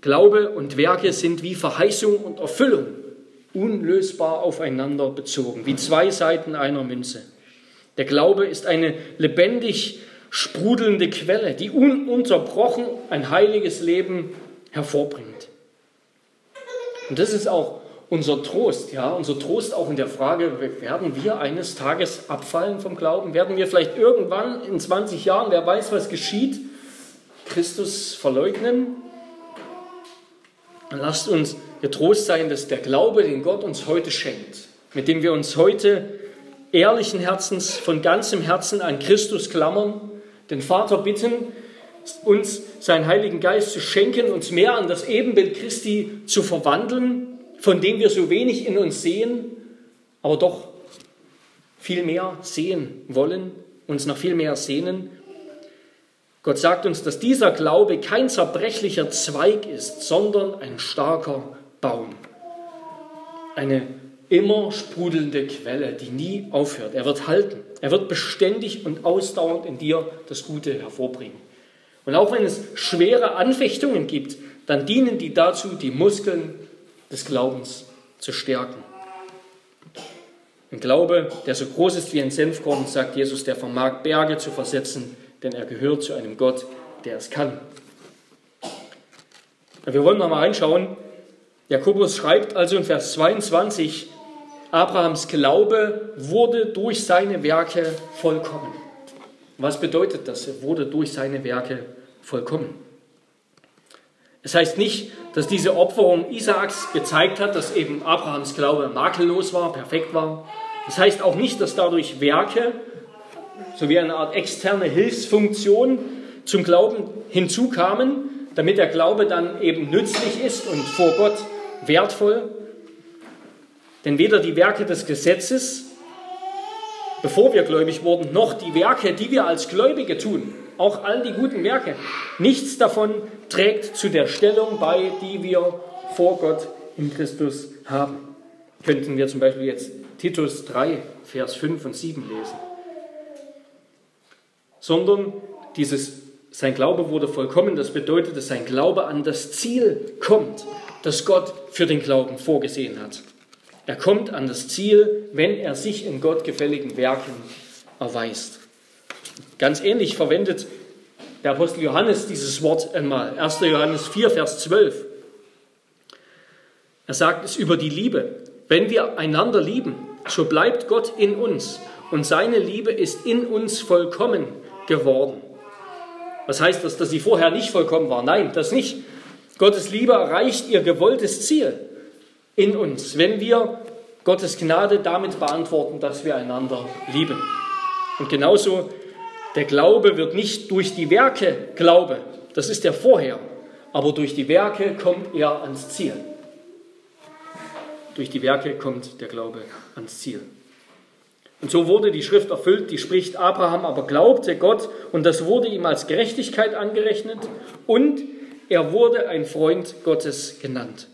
[SPEAKER 1] Glaube und Werke sind wie Verheißung und Erfüllung unlösbar aufeinander bezogen, wie zwei Seiten einer Münze. Der Glaube ist eine lebendig sprudelnde Quelle, die ununterbrochen ein heiliges Leben hervorbringt. Und das ist auch unser Trost, ja, unser Trost auch in der Frage, werden wir eines Tages abfallen vom Glauben? Werden wir vielleicht irgendwann in 20 Jahren, wer weiß, was geschieht, Christus verleugnen? Lasst uns getrost sein, dass der Glaube, den Gott uns heute schenkt, mit dem wir uns heute ehrlichen Herzens, von ganzem Herzen an Christus klammern, den Vater bitten, uns seinen Heiligen Geist zu schenken, uns mehr an das Ebenbild Christi zu verwandeln, von dem wir so wenig in uns sehen, aber doch viel mehr sehen wollen, uns noch viel mehr sehnen. Gott sagt uns, dass dieser Glaube kein zerbrechlicher Zweig ist, sondern ein starker Baum. Eine immer sprudelnde Quelle, die nie aufhört. Er wird halten. Er wird beständig und ausdauernd in dir das Gute hervorbringen. Und auch wenn es schwere Anfechtungen gibt, dann dienen die dazu, die Muskeln des Glaubens zu stärken. Ein Glaube, der so groß ist wie ein Senfkorn, sagt Jesus, der vermag Berge zu versetzen, denn er gehört zu einem Gott, der es kann. Wir wollen noch mal reinschauen. Jakobus schreibt also in Vers 22, Abrahams Glaube wurde durch seine Werke vollkommen. Was bedeutet das? Er wurde durch seine Werke vollkommen. Es heißt nicht, dass diese Opferung Isaaks gezeigt hat, dass eben Abrahams Glaube makellos war, perfekt war. Es das heißt auch nicht, dass dadurch Werke sowie eine Art externe Hilfsfunktion zum Glauben hinzukamen, damit der Glaube dann eben nützlich ist und vor Gott wertvoll. Denn weder die Werke des Gesetzes, bevor wir gläubig wurden, noch die Werke, die wir als Gläubige tun, auch all die guten Werke, nichts davon trägt zu der Stellung bei, die wir vor Gott in Christus haben. Könnten wir zum Beispiel jetzt Titus 3, Vers 5 und 7 lesen. Sondern dieses, sein Glaube wurde vollkommen, das bedeutet, dass sein Glaube an das Ziel kommt, das Gott für den Glauben vorgesehen hat. Er kommt an das Ziel, wenn er sich in Gott gefälligen Werken erweist. Ganz ähnlich verwendet der Apostel Johannes dieses Wort einmal. 1. Johannes 4, Vers 12. Er sagt es über die Liebe. Wenn wir einander lieben, so bleibt Gott in uns und seine Liebe ist in uns vollkommen geworden. Was heißt das, dass sie vorher nicht vollkommen war? Nein, das nicht. Gottes Liebe erreicht ihr gewolltes Ziel in uns, wenn wir Gottes Gnade damit beantworten, dass wir einander lieben. Und genauso, der Glaube wird nicht durch die Werke Glaube, das ist der vorher, aber durch die Werke kommt er ans Ziel. Durch die Werke kommt der Glaube ans Ziel. Und so wurde die Schrift erfüllt, die spricht, Abraham aber glaubte Gott und das wurde ihm als Gerechtigkeit angerechnet und er wurde ein Freund Gottes genannt.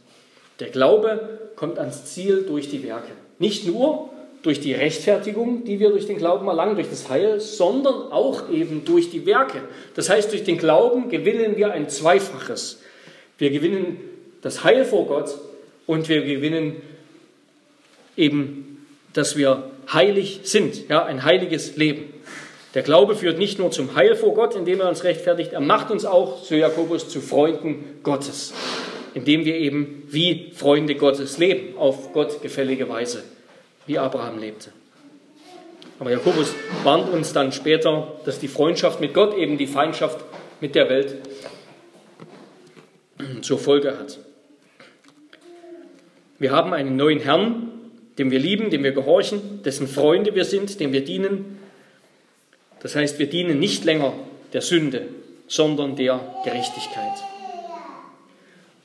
[SPEAKER 1] Der Glaube kommt ans Ziel durch die Werke. Nicht nur durch die Rechtfertigung, die wir durch den Glauben erlangen, durch das Heil, sondern auch eben durch die Werke. Das heißt, durch den Glauben gewinnen wir ein Zweifaches. Wir gewinnen das Heil vor Gott und wir gewinnen eben, dass wir heilig sind, ja, ein heiliges Leben. Der Glaube führt nicht nur zum Heil vor Gott, indem er uns rechtfertigt, er macht uns auch, so Jakobus, zu Freunden Gottes, indem wir eben wie Freunde Gottes leben, auf Gott gefällige Weise, wie Abraham lebte. Aber Jakobus warnt uns dann später, dass die Freundschaft mit Gott eben die Feindschaft mit der Welt zur Folge hat. Wir haben einen neuen Herrn, dem wir lieben, dem wir gehorchen, dessen Freunde wir sind, dem wir dienen das heißt, wir dienen nicht länger der Sünde, sondern der Gerechtigkeit.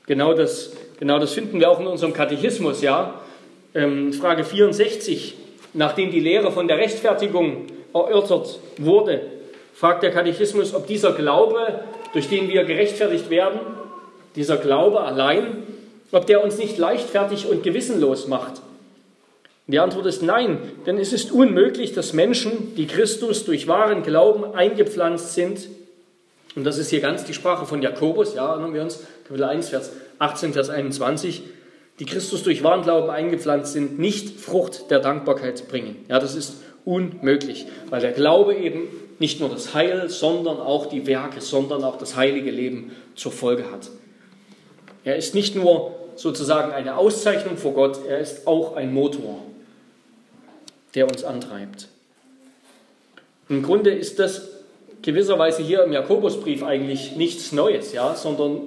[SPEAKER 1] Genau das, genau das finden wir auch in unserem Katechismus, ja. Ähm, Frage 64, nachdem die Lehre von der Rechtfertigung erörtert wurde, fragt der Katechismus, ob dieser Glaube, durch den wir gerechtfertigt werden, dieser Glaube allein, ob der uns nicht leichtfertig und gewissenlos macht. Die Antwort ist nein, denn es ist unmöglich, dass Menschen, die Christus durch wahren Glauben eingepflanzt sind, und das ist hier ganz die Sprache von Jakobus, ja, erinnern wir uns, Kapitel 1, Vers 18, Vers 21, die Christus durch wahren Glauben eingepflanzt sind, nicht Frucht der Dankbarkeit bringen. Ja, das ist unmöglich, weil der Glaube eben nicht nur das Heil, sondern auch die Werke, sondern auch das heilige Leben zur Folge hat. Er ist nicht nur sozusagen eine Auszeichnung vor Gott, er ist auch ein Motor der uns antreibt. Im Grunde ist das gewisserweise hier im Jakobusbrief eigentlich nichts Neues, ja, sondern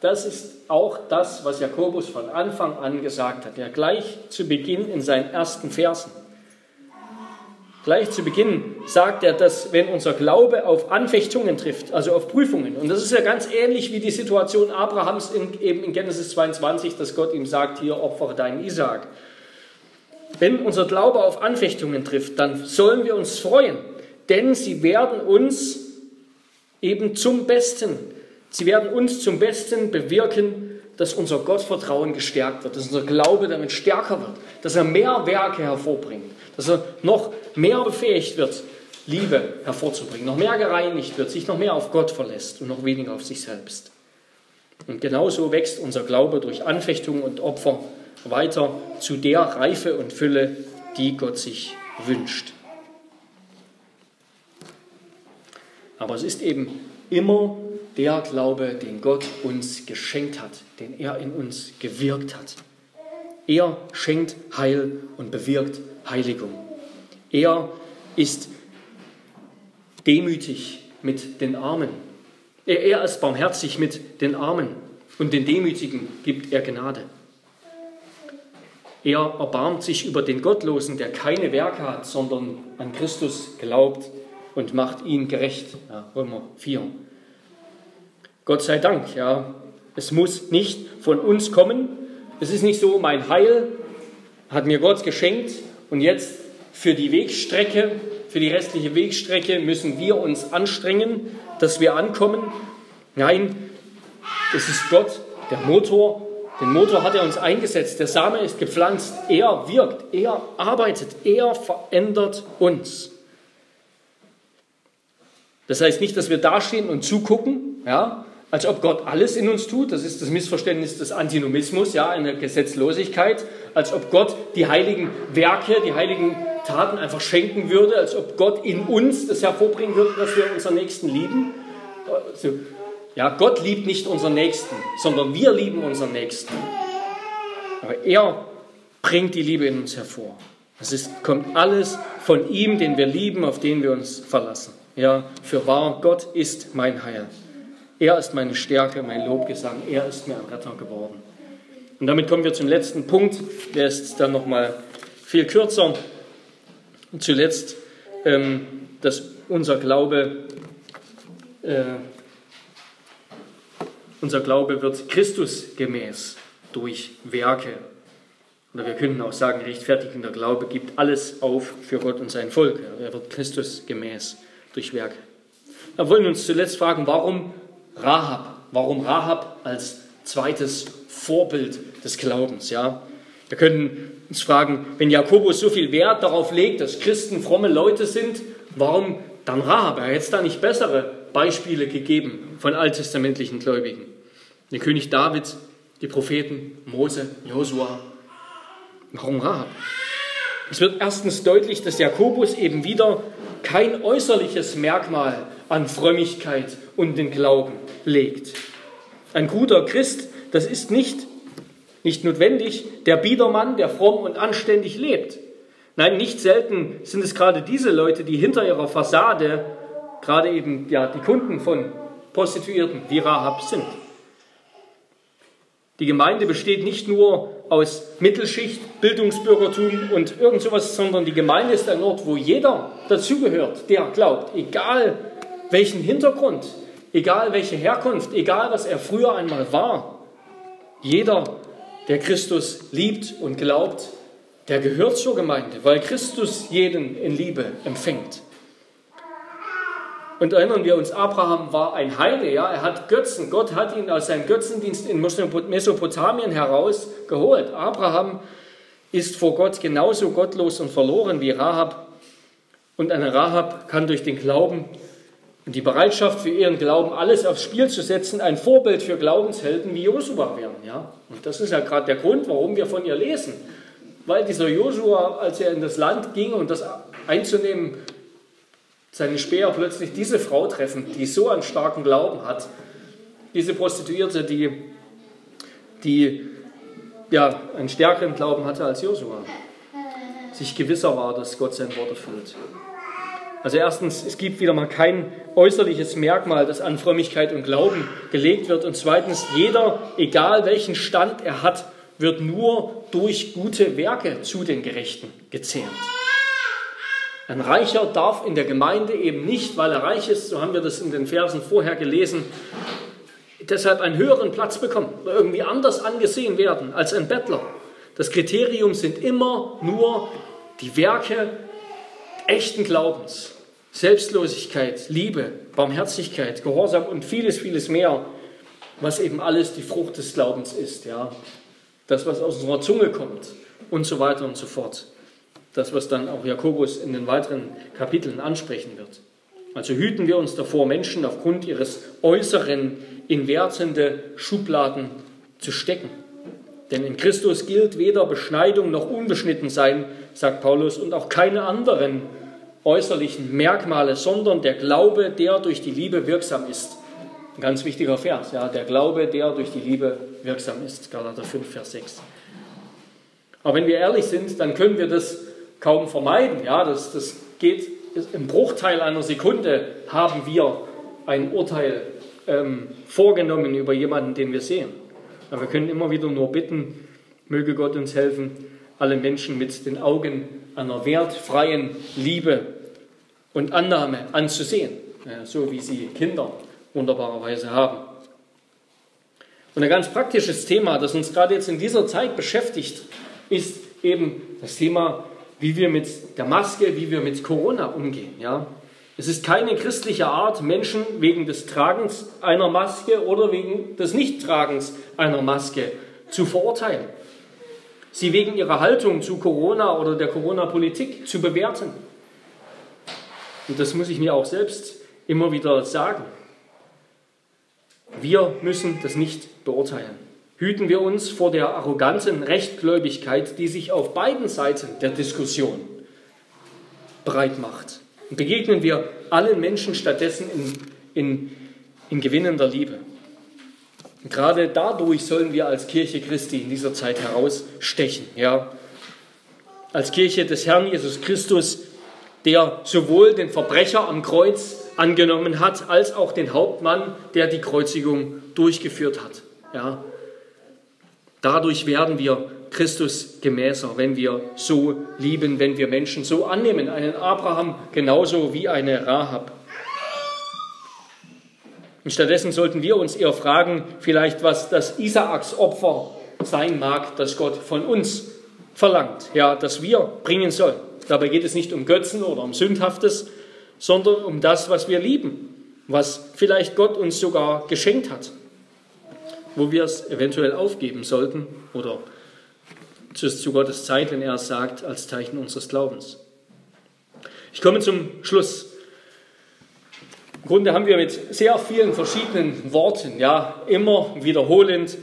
[SPEAKER 1] das ist auch das, was Jakobus von Anfang an gesagt hat. Ja, gleich zu Beginn in seinen ersten Versen. Gleich zu Beginn sagt er, dass wenn unser Glaube auf Anfechtungen trifft, also auf Prüfungen, und das ist ja ganz ähnlich wie die Situation Abrahams in, eben in Genesis 22, dass Gott ihm sagt, hier opfere deinen Isaak. Wenn unser Glaube auf Anfechtungen trifft, dann sollen wir uns freuen, denn sie werden uns eben zum Besten, sie werden uns zum Besten bewirken, dass unser Gottvertrauen gestärkt wird, dass unser Glaube damit stärker wird, dass er mehr Werke hervorbringt, dass er noch mehr befähigt wird, Liebe hervorzubringen, noch mehr gereinigt wird, sich noch mehr auf Gott verlässt und noch weniger auf sich selbst. Und genauso wächst unser Glaube durch Anfechtungen und Opfer weiter zu der Reife und Fülle, die Gott sich wünscht. Aber es ist eben immer der Glaube, den Gott uns geschenkt hat, den er in uns gewirkt hat. Er schenkt Heil und bewirkt Heiligung. Er ist demütig mit den Armen. Er ist barmherzig mit den Armen und den Demütigen gibt er Gnade. Er erbarmt sich über den Gottlosen, der keine Werke hat, sondern an Christus glaubt und macht ihn gerecht. Ja, Römer 4. Gott sei Dank, ja. Es muss nicht von uns kommen. Es ist nicht so, mein Heil hat mir Gott geschenkt und jetzt für die Wegstrecke, für die restliche Wegstrecke müssen wir uns anstrengen, dass wir ankommen. Nein, es ist Gott, der Motor, den Motor hat er uns eingesetzt, der Same ist gepflanzt, er wirkt, er arbeitet, er verändert uns. Das heißt nicht, dass wir dastehen und zugucken, ja, als ob Gott alles in uns tut. Das ist das Missverständnis des Antinomismus, ja, eine Gesetzlosigkeit, als ob Gott die heiligen Werke, die heiligen Taten einfach schenken würde, als ob Gott in uns das hervorbringen würde, dass wir unseren Nächsten lieben. Also, ja, Gott liebt nicht unseren Nächsten, sondern wir lieben unseren Nächsten. Aber er bringt die Liebe in uns hervor. Es kommt alles von ihm, den wir lieben, auf den wir uns verlassen. Ja, für wahr, Gott ist mein Heil. Er ist meine Stärke, mein Lobgesang. Er ist mir ein Retter geworden. Und damit kommen wir zum letzten Punkt. Der ist dann nochmal viel kürzer. Und zuletzt, ähm, dass unser Glaube äh, unser Glaube wird Christus gemäß durch Werke. Oder wir könnten auch sagen, rechtfertigender Glaube gibt alles auf für Gott und sein Volk. Er wird Christus gemäß durch Werke. Wir wollen uns zuletzt fragen, warum Rahab? Warum Rahab als zweites Vorbild des Glaubens? Ja? Wir können uns fragen, wenn Jakobus so viel Wert darauf legt, dass Christen fromme Leute sind, warum dann Rahab? Er hätte da nicht bessere Beispiele gegeben von alttestamentlichen Gläubigen. Der König David, die Propheten, Mose, Josua. Warum Rahab? Es wird erstens deutlich, dass Jakobus eben wieder kein äußerliches Merkmal an Frömmigkeit und den Glauben legt. Ein guter Christ, das ist nicht, nicht notwendig der Biedermann, der fromm und anständig lebt. Nein, nicht selten sind es gerade diese Leute, die hinter ihrer Fassade gerade eben ja, die Kunden von Prostituierten wie Rahab sind. Die Gemeinde besteht nicht nur aus Mittelschicht, Bildungsbürgertum und irgend sowas, sondern die Gemeinde ist ein Ort, wo jeder dazugehört, der glaubt, egal welchen Hintergrund, egal welche Herkunft, egal was er früher einmal war. Jeder, der Christus liebt und glaubt, der gehört zur Gemeinde, weil Christus jeden in Liebe empfängt. Und erinnern wir uns, Abraham war ein Heide, ja, er hat Götzen. Gott hat ihn aus seinem Götzendienst in Mesopotamien herausgeholt. Abraham ist vor Gott genauso gottlos und verloren wie Rahab. Und eine Rahab kann durch den Glauben und die Bereitschaft für ihren Glauben alles aufs Spiel zu setzen, ein Vorbild für Glaubenshelden wie Josua werden. Ja? Und das ist ja gerade der Grund, warum wir von ihr lesen. Weil dieser Josua, als er in das Land ging und das einzunehmen, seine Späher plötzlich diese Frau treffen, die so einen starken Glauben hat, diese Prostituierte, die, die ja, einen stärkeren Glauben hatte als Josua, sich gewisser war, dass Gott sein Wort erfüllt. Also erstens, es gibt wieder mal kein äußerliches Merkmal, das an Frömmigkeit und Glauben gelegt wird. Und zweitens, jeder, egal welchen Stand er hat, wird nur durch gute Werke zu den Gerechten gezählt. Ein Reicher darf in der Gemeinde eben nicht, weil er reich ist, so haben wir das in den Versen vorher gelesen, deshalb einen höheren Platz bekommen irgendwie anders angesehen werden als ein Bettler. Das Kriterium sind immer nur die Werke echten Glaubens, Selbstlosigkeit, Liebe, Barmherzigkeit, Gehorsam und vieles, vieles mehr, was eben alles die Frucht des Glaubens ist, ja. Das, was aus unserer Zunge kommt und so weiter und so fort. Das, was dann auch Jakobus in den weiteren Kapiteln ansprechen wird. Also hüten wir uns davor, Menschen aufgrund ihres Äußeren in wertende Schubladen zu stecken. Denn in Christus gilt weder Beschneidung noch Unbeschnittensein, sagt Paulus, und auch keine anderen äußerlichen Merkmale, sondern der Glaube, der durch die Liebe wirksam ist. Ein ganz wichtiger Vers, ja, der Glaube, der durch die Liebe wirksam ist. Galater 5, Vers 6. Aber wenn wir ehrlich sind, dann können wir das kaum vermeiden. Ja, das, das geht im Bruchteil einer Sekunde haben wir ein Urteil ähm, vorgenommen über jemanden, den wir sehen. Aber wir können immer wieder nur bitten, möge Gott uns helfen, alle Menschen mit den Augen einer wertfreien Liebe und Annahme anzusehen, so wie sie Kinder wunderbarerweise haben. Und ein ganz praktisches Thema, das uns gerade jetzt in dieser Zeit beschäftigt, ist eben das Thema, wie wir mit der Maske, wie wir mit Corona umgehen. Ja? Es ist keine christliche Art, Menschen wegen des Tragens einer Maske oder wegen des Nichttragens einer Maske zu verurteilen sie wegen ihrer Haltung zu Corona oder der Corona-Politik zu bewerten. Und das muss ich mir auch selbst immer wieder sagen. Wir müssen das nicht beurteilen. Hüten wir uns vor der arroganten Rechtgläubigkeit, die sich auf beiden Seiten der Diskussion breit macht. Und begegnen wir allen Menschen stattdessen in, in, in gewinnender Liebe. Gerade dadurch sollen wir als Kirche Christi in dieser Zeit herausstechen. Ja? Als Kirche des Herrn Jesus Christus, der sowohl den Verbrecher am Kreuz angenommen hat, als auch den Hauptmann, der die Kreuzigung durchgeführt hat. Ja? Dadurch werden wir Christus gemäßer, wenn wir so lieben, wenn wir Menschen so annehmen, einen Abraham genauso wie eine Rahab. Und stattdessen sollten wir uns eher fragen, vielleicht was das Isaaks-Opfer sein mag, das Gott von uns verlangt, ja, das wir bringen sollen. Dabei geht es nicht um Götzen oder um Sündhaftes, sondern um das, was wir lieben, was vielleicht Gott uns sogar geschenkt hat, wo wir es eventuell aufgeben sollten oder zu Gottes Zeit, wenn er es sagt, als Zeichen unseres Glaubens. Ich komme zum Schluss. Im Grunde haben wir mit sehr vielen verschiedenen Worten, ja, immer wiederholend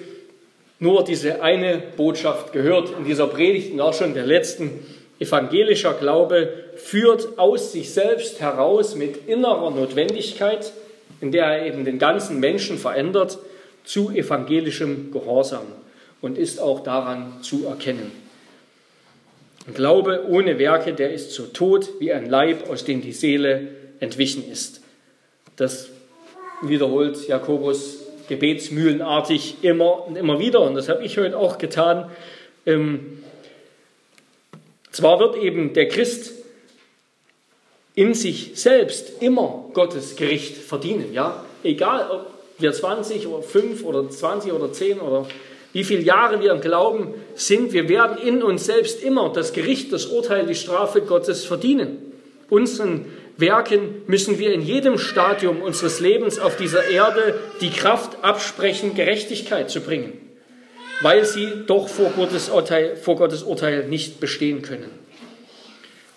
[SPEAKER 1] nur diese eine Botschaft gehört in dieser Predigt und auch schon der letzten. Evangelischer Glaube führt aus sich selbst heraus mit innerer Notwendigkeit, in der er eben den ganzen Menschen verändert, zu evangelischem Gehorsam und ist auch daran zu erkennen. Glaube ohne Werke, der ist so tot wie ein Leib, aus dem die Seele entwichen ist. Das wiederholt Jakobus gebetsmühlenartig immer und immer wieder. Und das habe ich heute auch getan. Ähm, zwar wird eben der Christ in sich selbst immer Gottes Gericht verdienen. Ja? Egal, ob wir 20 oder 5 oder 20 oder 10 oder wie viele Jahre wir im Glauben sind, wir werden in uns selbst immer das Gericht, das Urteil, die Strafe Gottes verdienen. Unseren Werken müssen wir in jedem Stadium unseres Lebens auf dieser Erde die Kraft absprechen, Gerechtigkeit zu bringen, weil sie doch vor Gottes Urteil, vor Gottes Urteil nicht bestehen können.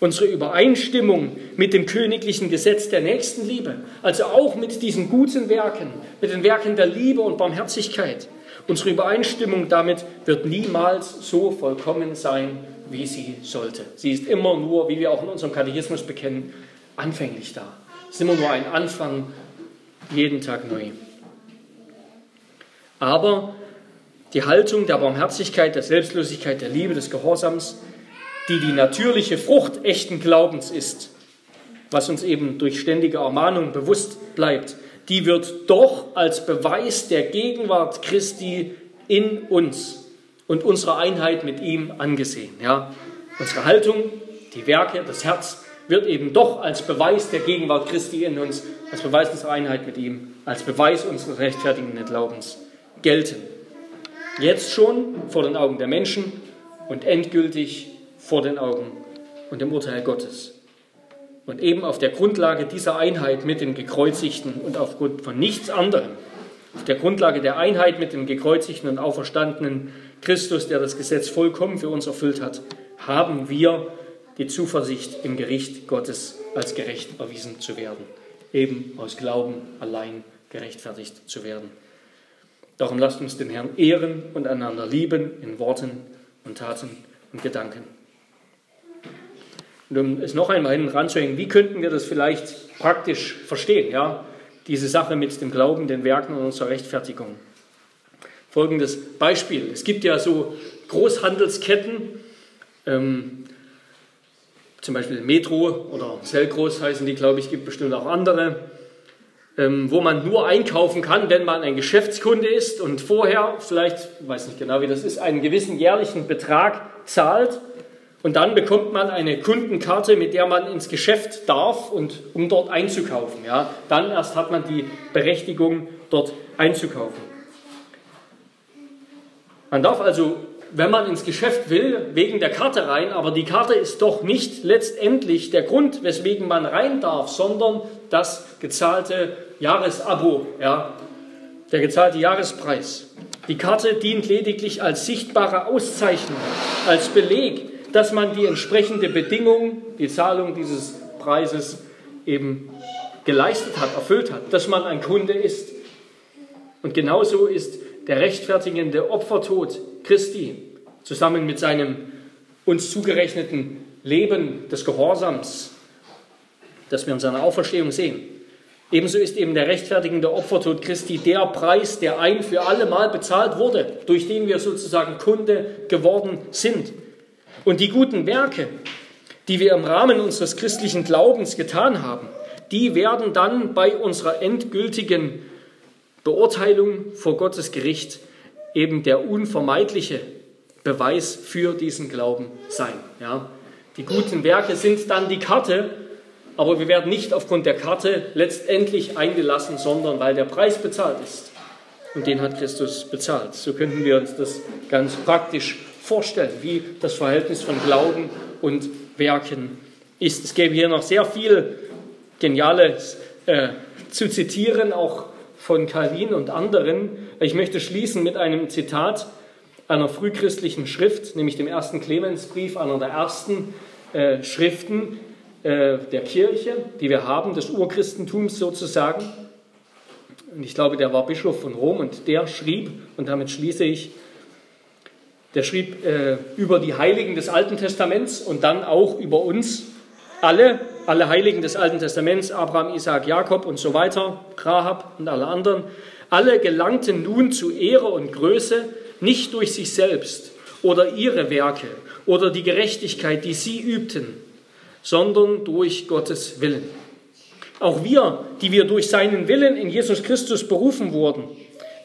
[SPEAKER 1] Unsere Übereinstimmung mit dem königlichen Gesetz der Nächstenliebe, also auch mit diesen guten Werken, mit den Werken der Liebe und Barmherzigkeit, unsere Übereinstimmung damit wird niemals so vollkommen sein, wie sie sollte. Sie ist immer nur, wie wir auch in unserem Katechismus bekennen, anfänglich da. Es ist immer nur ein Anfang, jeden Tag neu. Aber die Haltung der Barmherzigkeit, der Selbstlosigkeit, der Liebe, des Gehorsams, die die natürliche Frucht echten Glaubens ist, was uns eben durch ständige Ermahnung bewusst bleibt, die wird doch als Beweis der Gegenwart Christi in uns und unserer Einheit mit ihm angesehen. Ja? Unsere Haltung, die Werke, das Herz wird eben doch als Beweis der Gegenwart Christi in uns, als Beweis unserer Einheit mit ihm, als Beweis unseres rechtfertigenden Glaubens gelten. Jetzt schon vor den Augen der Menschen und endgültig vor den Augen und dem Urteil Gottes. Und eben auf der Grundlage dieser Einheit mit dem Gekreuzigten und aufgrund von nichts anderem, auf der Grundlage der Einheit mit dem gekreuzigten und auferstandenen Christus, der das Gesetz vollkommen für uns erfüllt hat, haben wir die Zuversicht im Gericht Gottes als gerecht erwiesen zu werden, eben aus Glauben allein gerechtfertigt zu werden. Darum lasst uns den Herrn ehren und einander lieben in Worten und Taten und Gedanken. Und um es noch einmal hinten ranzuhängen, wie könnten wir das vielleicht praktisch verstehen, ja? diese Sache mit dem Glauben, den Werken und unserer Rechtfertigung? Folgendes Beispiel. Es gibt ja so Großhandelsketten, ähm, zum Beispiel Metro oder Selgros heißen die, glaube ich, gibt bestimmt auch andere, ähm, wo man nur einkaufen kann, wenn man ein Geschäftskunde ist und vorher vielleicht, weiß nicht genau wie das ist, einen gewissen jährlichen Betrag zahlt und dann bekommt man eine Kundenkarte, mit der man ins Geschäft darf und um dort einzukaufen. Ja, dann erst hat man die Berechtigung, dort einzukaufen. Man darf also wenn man ins Geschäft will, wegen der Karte rein, aber die Karte ist doch nicht letztendlich der Grund, weswegen man rein darf, sondern das gezahlte Jahresabo, ja, der gezahlte Jahrespreis. Die Karte dient lediglich als sichtbare Auszeichnung, als Beleg, dass man die entsprechende Bedingung, die Zahlung dieses Preises eben geleistet hat, erfüllt hat, dass man ein Kunde ist. Und genauso ist der rechtfertigende Opfertod Christi zusammen mit seinem uns zugerechneten Leben des Gehorsams, das wir in seiner Auferstehung sehen. Ebenso ist eben der rechtfertigende Opfertod Christi der Preis, der ein für alle Mal bezahlt wurde, durch den wir sozusagen Kunde geworden sind. Und die guten Werke, die wir im Rahmen unseres christlichen Glaubens getan haben, die werden dann bei unserer endgültigen Beurteilung vor Gottes Gericht eben der unvermeidliche Beweis für diesen Glauben sein. Ja? Die guten Werke sind dann die Karte, aber wir werden nicht aufgrund der Karte letztendlich eingelassen, sondern weil der Preis bezahlt ist. Und den hat Christus bezahlt. So könnten wir uns das ganz praktisch vorstellen, wie das Verhältnis von Glauben und Werken ist. Es gäbe hier noch sehr viel Geniales äh, zu zitieren, auch von Calvin und anderen. Ich möchte schließen mit einem Zitat einer frühchristlichen Schrift, nämlich dem ersten Clemensbrief, einer der ersten äh, Schriften, äh, der Kirche, die wir haben, des Urchristentums sozusagen. Und ich glaube, der war Bischof von Rom und der schrieb, und damit schließe ich, der schrieb äh, über die Heiligen des Alten Testaments und dann auch über uns alle, alle Heiligen des Alten Testaments, Abraham, Isaac, Jakob und so weiter, Rahab und alle anderen, alle gelangten nun zu Ehre und Größe nicht durch sich selbst oder ihre Werke oder die Gerechtigkeit, die sie übten, sondern durch Gottes Willen. Auch wir, die wir durch seinen Willen in Jesus Christus berufen wurden,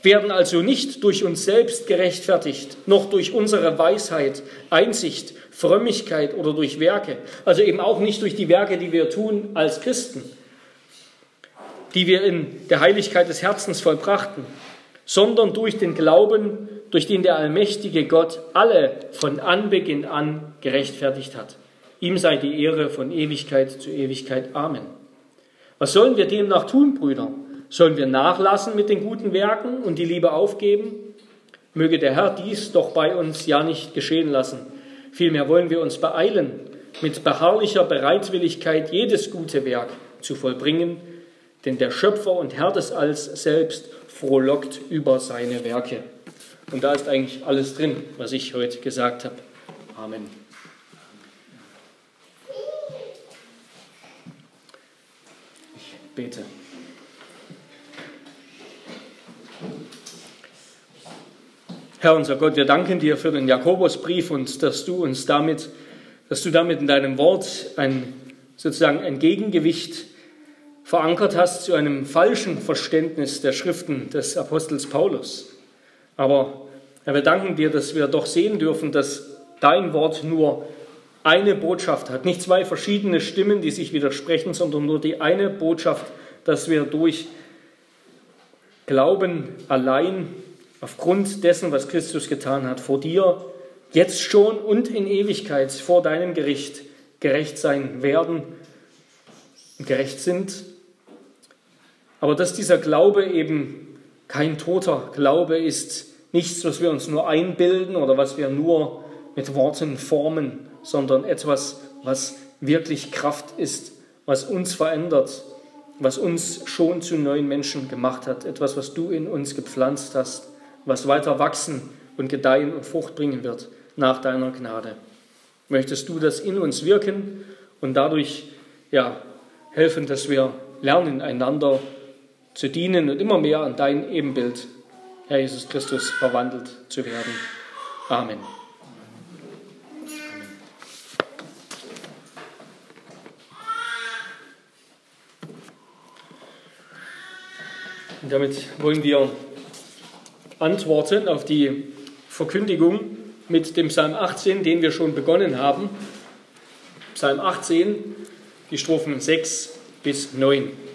[SPEAKER 1] werden also nicht durch uns selbst gerechtfertigt, noch durch unsere Weisheit, Einsicht, Frömmigkeit oder durch Werke, also eben auch nicht durch die Werke, die wir tun als Christen, die wir in der Heiligkeit des Herzens vollbrachten, sondern durch den Glauben, durch den der allmächtige Gott alle von Anbeginn an gerechtfertigt hat. Ihm sei die Ehre von Ewigkeit zu Ewigkeit. Amen. Was sollen wir demnach tun, Brüder? Sollen wir nachlassen mit den guten Werken und die Liebe aufgeben? Möge der Herr dies doch bei uns ja nicht geschehen lassen. Vielmehr wollen wir uns beeilen, mit beharrlicher Bereitwilligkeit jedes gute Werk zu vollbringen, denn der Schöpfer und Herr des Alls selbst frohlockt über seine Werke. Und da ist eigentlich alles drin, was ich heute gesagt habe. Amen. Ich bete. Herr unser Gott, wir danken dir für den Jakobusbrief und dass du uns damit, dass du damit in deinem Wort ein, sozusagen ein Gegengewicht verankert hast zu einem falschen Verständnis der Schriften des Apostels Paulus. Aber Herr, wir danken dir, dass wir doch sehen dürfen, dass dein Wort nur eine Botschaft hat, nicht zwei verschiedene Stimmen, die sich widersprechen, sondern nur die eine Botschaft, dass wir durch Glauben allein aufgrund dessen, was Christus getan hat, vor dir jetzt schon und in Ewigkeit vor deinem Gericht gerecht sein werden und gerecht sind. Aber dass dieser Glaube eben kein toter Glaube ist, nichts, was wir uns nur einbilden oder was wir nur mit Worten formen, sondern etwas, was wirklich Kraft ist, was uns verändert, was uns schon zu neuen Menschen gemacht hat, etwas, was du in uns gepflanzt hast, was weiter wachsen und gedeihen und Frucht bringen wird nach deiner Gnade. Möchtest du das in uns wirken und dadurch ja, helfen, dass wir lernen, einander zu dienen und immer mehr an dein Ebenbild, Herr Jesus Christus, verwandelt zu werden. Amen. Und damit wollen wir antworten auf die Verkündigung mit dem Psalm 18, den wir schon begonnen haben. Psalm 18, die Strophen 6 bis 9.